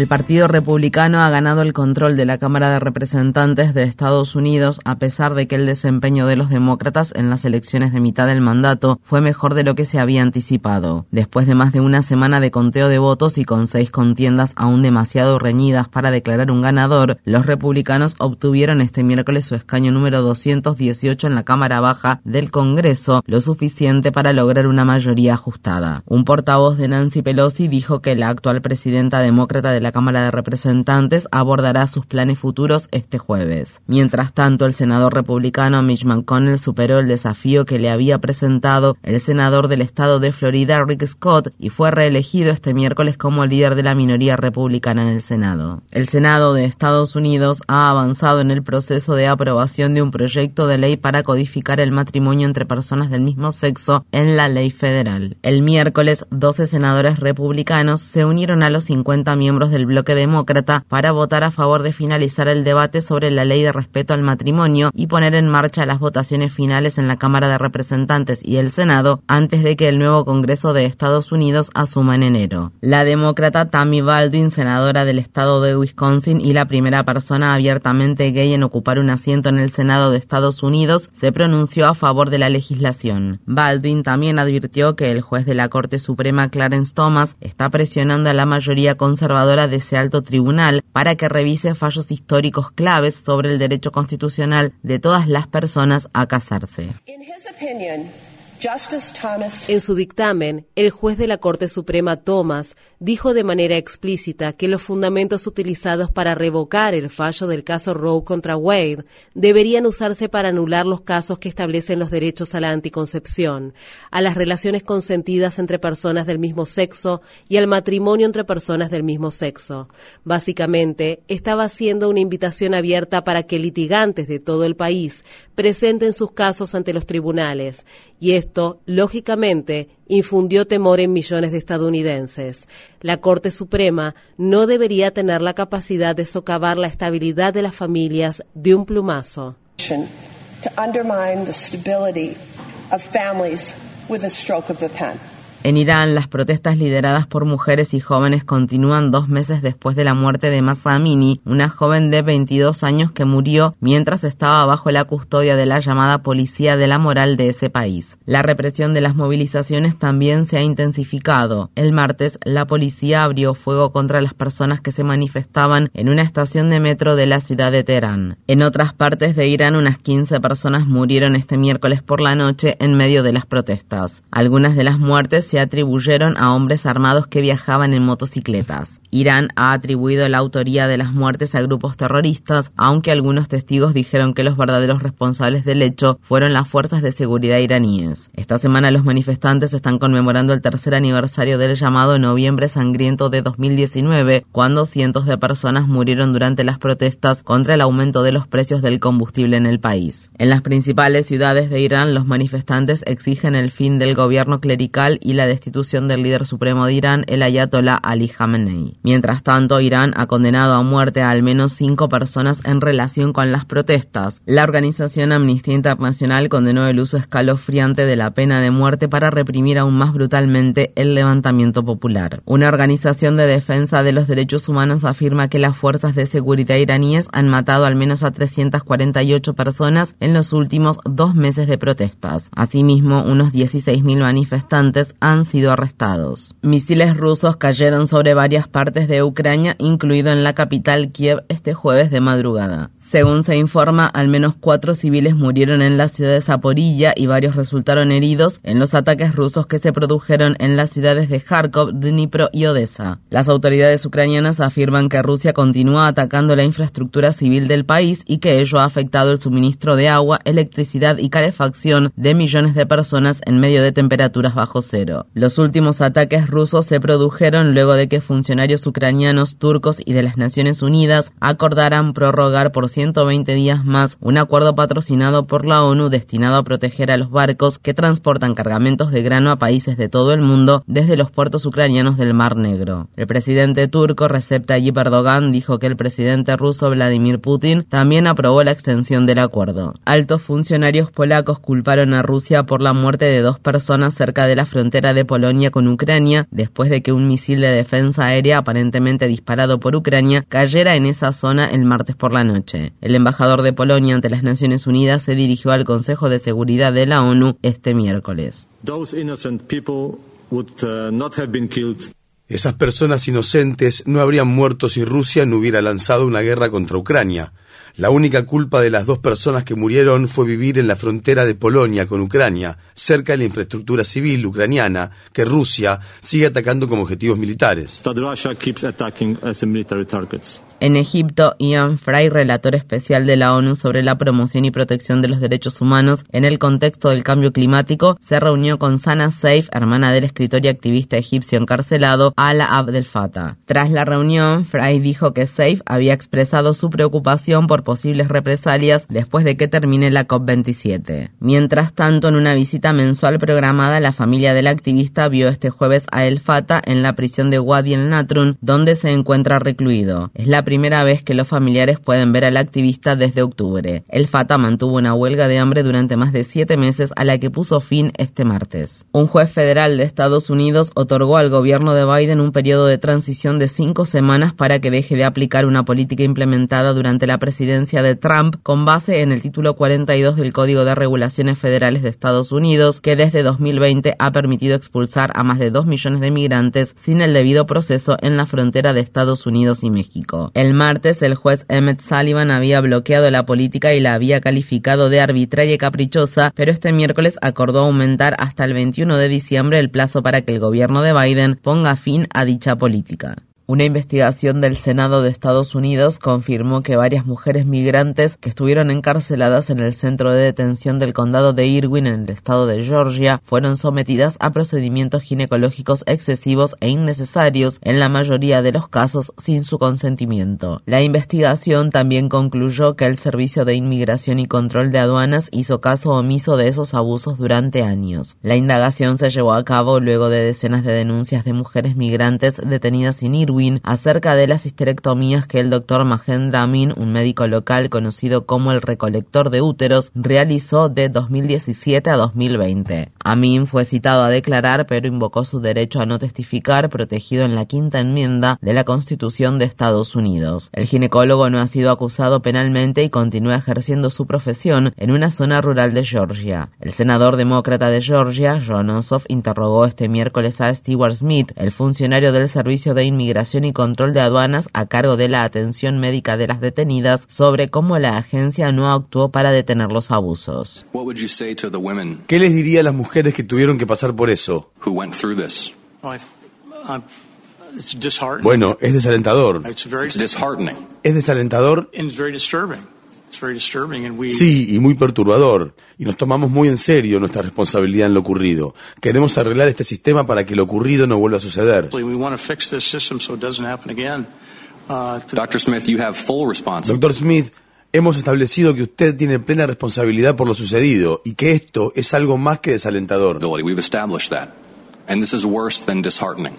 El Partido Republicano ha ganado el control de la Cámara de Representantes de Estados Unidos a pesar de que el desempeño de los demócratas en las elecciones de mitad del mandato fue mejor de lo que se había anticipado. Después de más de una semana de conteo de votos y con seis contiendas aún demasiado reñidas para declarar un ganador, los republicanos obtuvieron este miércoles su escaño número 218 en la Cámara Baja del Congreso, lo suficiente para lograr una mayoría ajustada. Un portavoz de Nancy Pelosi dijo que la actual presidenta demócrata de la Cámara de Representantes abordará sus planes futuros este jueves. Mientras tanto, el senador republicano Mitch McConnell superó el desafío que le había presentado el senador del estado de Florida, Rick Scott, y fue reelegido este miércoles como líder de la minoría republicana en el Senado. El Senado de Estados Unidos ha avanzado en el proceso de aprobación de un proyecto de ley para codificar el matrimonio entre personas del mismo sexo en la ley federal. El miércoles, 12 senadores republicanos se unieron a los 50 miembros del el bloque demócrata para votar a favor de finalizar el debate sobre la ley de respeto al matrimonio y poner en marcha las votaciones finales en la Cámara de Representantes y el Senado antes de que el nuevo Congreso de Estados Unidos asuma en enero. La demócrata Tammy Baldwin, senadora del estado de Wisconsin y la primera persona abiertamente gay en ocupar un asiento en el Senado de Estados Unidos, se pronunció a favor de la legislación. Baldwin también advirtió que el juez de la Corte Suprema Clarence Thomas está presionando a la mayoría conservadora de ese alto tribunal para que revise fallos históricos claves sobre el derecho constitucional de todas las personas a casarse. En su dictamen, el juez de la Corte Suprema Thomas dijo de manera explícita que los fundamentos utilizados para revocar el fallo del caso Roe contra Wade deberían usarse para anular los casos que establecen los derechos a la anticoncepción, a las relaciones consentidas entre personas del mismo sexo y al matrimonio entre personas del mismo sexo. Básicamente, estaba haciendo una invitación abierta para que litigantes de todo el país presenten sus casos ante los tribunales, y esto, lógicamente, infundió temor en millones de estadounidenses. La Corte Suprema no debería tener la capacidad de socavar la estabilidad de las familias de un plumazo. En Irán, las protestas lideradas por mujeres y jóvenes continúan dos meses después de la muerte de Masa Amini, una joven de 22 años que murió mientras estaba bajo la custodia de la llamada Policía de la Moral de ese país. La represión de las movilizaciones también se ha intensificado. El martes, la policía abrió fuego contra las personas que se manifestaban en una estación de metro de la ciudad de Teherán. En otras partes de Irán, unas 15 personas murieron este miércoles por la noche en medio de las protestas. Algunas de las muertes se atribuyeron a hombres armados que viajaban en motocicletas. Irán ha atribuido la autoría de las muertes a grupos terroristas, aunque algunos testigos dijeron que los verdaderos responsables del hecho fueron las fuerzas de seguridad iraníes. Esta semana los manifestantes están conmemorando el tercer aniversario del llamado Noviembre Sangriento de 2019, cuando cientos de personas murieron durante las protestas contra el aumento de los precios del combustible en el país. En las principales ciudades de Irán, los manifestantes exigen el fin del gobierno clerical y la la destitución del líder supremo de Irán, el ayatollah Ali Khamenei. Mientras tanto, Irán ha condenado a muerte a al menos cinco personas en relación con las protestas. La organización Amnistía Internacional condenó el uso escalofriante de la pena de muerte para reprimir aún más brutalmente el levantamiento popular. Una organización de defensa de los derechos humanos afirma que las fuerzas de seguridad iraníes han matado al menos a 348 personas en los últimos dos meses de protestas. Asimismo, unos 16.000 manifestantes han han sido arrestados. Misiles rusos cayeron sobre varias partes de Ucrania, incluido en la capital Kiev este jueves de madrugada. Según se informa, al menos cuatro civiles murieron en la ciudad de Zaporilla y varios resultaron heridos en los ataques rusos que se produjeron en las ciudades de Kharkov, Dnipro y Odessa. Las autoridades ucranianas afirman que Rusia continúa atacando la infraestructura civil del país y que ello ha afectado el suministro de agua, electricidad y calefacción de millones de personas en medio de temperaturas bajo cero. Los últimos ataques rusos se produjeron luego de que funcionarios ucranianos, turcos y de las Naciones Unidas acordaran prorrogar por 120 días más un acuerdo patrocinado por la ONU destinado a proteger a los barcos que transportan cargamentos de grano a países de todo el mundo desde los puertos ucranianos del Mar Negro. El presidente turco Recep Tayyip Erdogan dijo que el presidente ruso Vladimir Putin también aprobó la extensión del acuerdo. Altos funcionarios polacos culparon a Rusia por la muerte de dos personas cerca de la frontera de Polonia con Ucrania después de que un misil de defensa aérea aparentemente disparado por Ucrania cayera en esa zona el martes por la noche. El embajador de Polonia ante las Naciones Unidas se dirigió al Consejo de Seguridad de la ONU este miércoles. Uh, Esas personas inocentes no habrían muerto si Rusia no hubiera lanzado una guerra contra Ucrania. La única culpa de las dos personas que murieron fue vivir en la frontera de Polonia con Ucrania, cerca de la infraestructura civil ucraniana, que Rusia sigue atacando como objetivos militares. En Egipto, Ian Fry, relator especial de la ONU sobre la promoción y protección de los derechos humanos en el contexto del cambio climático, se reunió con Sana Saif, hermana del escritor y activista egipcio encarcelado Ala Abdel Fattah. Tras la reunión, Fry dijo que Saif había expresado su preocupación por posibles represalias después de que termine la COP27. Mientras tanto, en una visita mensual programada, la familia del activista vio este jueves a El Fattah en la prisión de Wadi el Natrun, donde se encuentra recluido. Es la primera vez que los familiares pueden ver al activista desde octubre. El Fatah mantuvo una huelga de hambre durante más de siete meses a la que puso fin este martes. Un juez federal de Estados Unidos otorgó al gobierno de Biden un periodo de transición de cinco semanas para que deje de aplicar una política implementada durante la presidencia de Trump con base en el título 42 del Código de Regulaciones Federales de Estados Unidos, que desde 2020 ha permitido expulsar a más de dos millones de migrantes sin el debido proceso en la frontera de Estados Unidos y México. El martes, el juez Emmett Sullivan había bloqueado la política y la había calificado de arbitraria y caprichosa, pero este miércoles acordó aumentar hasta el 21 de diciembre el plazo para que el gobierno de Biden ponga fin a dicha política. Una investigación del Senado de Estados Unidos confirmó que varias mujeres migrantes que estuvieron encarceladas en el centro de detención del condado de Irwin en el estado de Georgia fueron sometidas a procedimientos ginecológicos excesivos e innecesarios, en la mayoría de los casos sin su consentimiento. La investigación también concluyó que el Servicio de Inmigración y Control de Aduanas hizo caso omiso de esos abusos durante años. La indagación se llevó a cabo luego de decenas de denuncias de mujeres migrantes detenidas en Irwin acerca de las histerectomías que el doctor Mahendra Amin, un médico local conocido como el recolector de úteros, realizó de 2017 a 2020. Amin fue citado a declarar, pero invocó su derecho a no testificar, protegido en la quinta enmienda de la Constitución de Estados Unidos. El ginecólogo no ha sido acusado penalmente y continúa ejerciendo su profesión en una zona rural de Georgia. El senador demócrata de Georgia, John Ossoff, interrogó este miércoles a Stewart Smith, el funcionario del Servicio de Inmigración y Control de Aduanas a cargo de la atención médica de las detenidas sobre cómo la agencia no actuó para detener los abusos. ¿Qué les diría a las mujeres que tuvieron que pasar por eso? Bueno, es desalentador. Es desalentador Sí, y muy perturbador. Y nos tomamos muy en serio nuestra responsabilidad en lo ocurrido. Queremos arreglar este sistema para que lo ocurrido no vuelva a suceder. Doctor Smith, hemos establecido que usted tiene plena responsabilidad por lo sucedido y que esto es algo más que desalentador.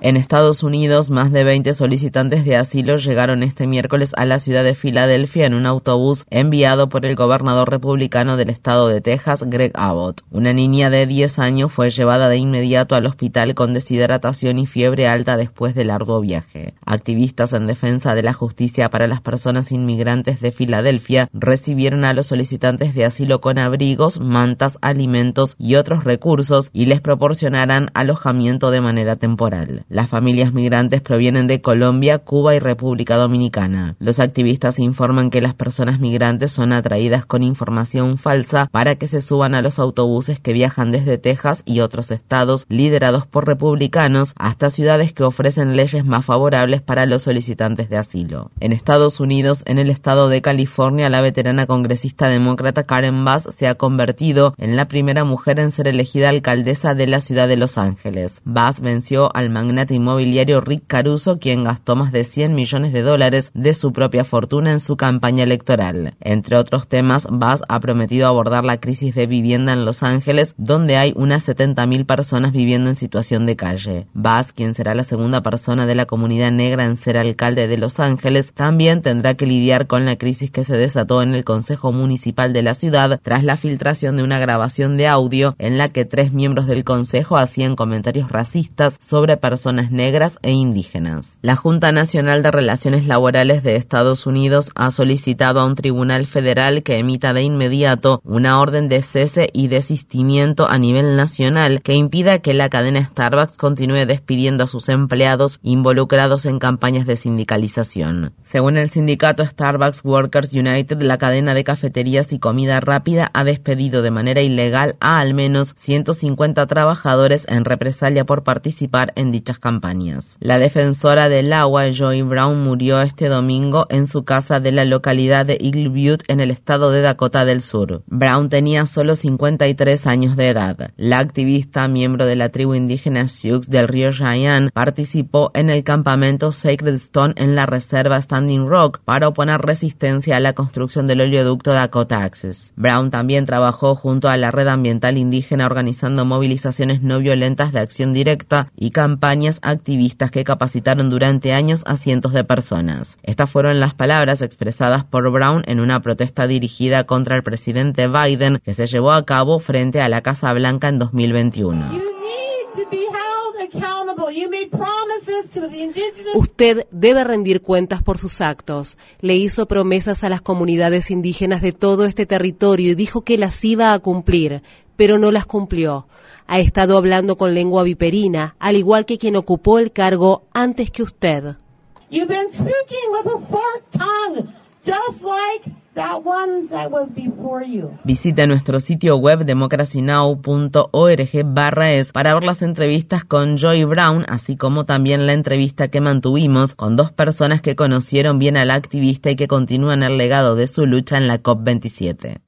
En Estados Unidos, más de 20 solicitantes de asilo llegaron este miércoles a la ciudad de Filadelfia en un autobús enviado por el gobernador republicano del estado de Texas, Greg Abbott. Una niña de 10 años fue llevada de inmediato al hospital con deshidratación y fiebre alta después del arduo viaje. Activistas en defensa de la justicia para las personas inmigrantes de Filadelfia recibieron a los solicitantes de asilo con abrigos, mantas, alimentos y otros recursos y les proporcionarán alojamiento de manera temporal. Las familias migrantes provienen de Colombia, Cuba y República Dominicana. Los activistas informan que las personas migrantes son atraídas con información falsa para que se suban a los autobuses que viajan desde Texas y otros estados liderados por republicanos hasta ciudades que ofrecen leyes más favorables para los solicitantes de asilo. En Estados Unidos, en el estado de California, la veterana congresista demócrata Karen Bass se ha convertido en la primera mujer en ser elegida alcaldesa de la ciudad de Los Ángeles. Bass venció al magnate inmobiliario Rick Caruso, quien gastó más de 100 millones de dólares de su propia fortuna en su campaña electoral. Entre otros temas, Bass ha prometido abordar la crisis de vivienda en Los Ángeles, donde hay unas 70.000 personas viviendo en situación de calle. Bass, quien será la segunda persona de la comunidad negra en ser alcalde de Los Ángeles, también tendrá que lidiar con la crisis que se desató en el Consejo Municipal de la ciudad tras la filtración de una grabación de audio en la que tres miembros del Consejo hacían comentarios racistas sobre personas negras e indígenas. La Junta Nacional de Relaciones Laborales de Estados Unidos ha solicitado a un tribunal federal que emita de inmediato una orden de cese y desistimiento a nivel nacional que impida que la cadena Starbucks continúe despidiendo a sus empleados involucrados en campañas de sindicalización. Según el sindicato Starbucks Workers United, la cadena de cafeterías y comida rápida ha despedido de manera ilegal a al menos 150 trabajadores en represalia por participar en dichas campañas. La defensora del agua, Joy Brown, murió este domingo en su casa de la localidad de Eagle Butte en el estado de Dakota del Sur. Brown tenía solo 53 años de edad. La activista, miembro de la tribu indígena Sioux del río Cheyenne, participó en el campamento Sacred Stone en la reserva Standing Rock para oponer resistencia a la construcción del oleoducto Dakota Access. Brown también trabajó junto a la red ambiental indígena organizando movilizaciones no violentas de acción directa y campañas activistas que capacitaron durante años a cientos de personas. Estas fueron las palabras expresadas por Brown en una protesta dirigida contra el presidente Biden que se llevó a cabo frente a la Casa Blanca en 2021. Usted debe rendir cuentas por sus actos. Le hizo promesas a las comunidades indígenas de todo este territorio y dijo que las iba a cumplir, pero no las cumplió. Ha estado hablando con lengua viperina, al igual que quien ocupó el cargo antes que usted. Visita nuestro sitio web democracynow.org barra es para ver las entrevistas con Joy Brown, así como también la entrevista que mantuvimos con dos personas que conocieron bien al activista y que continúan el legado de su lucha en la COP27.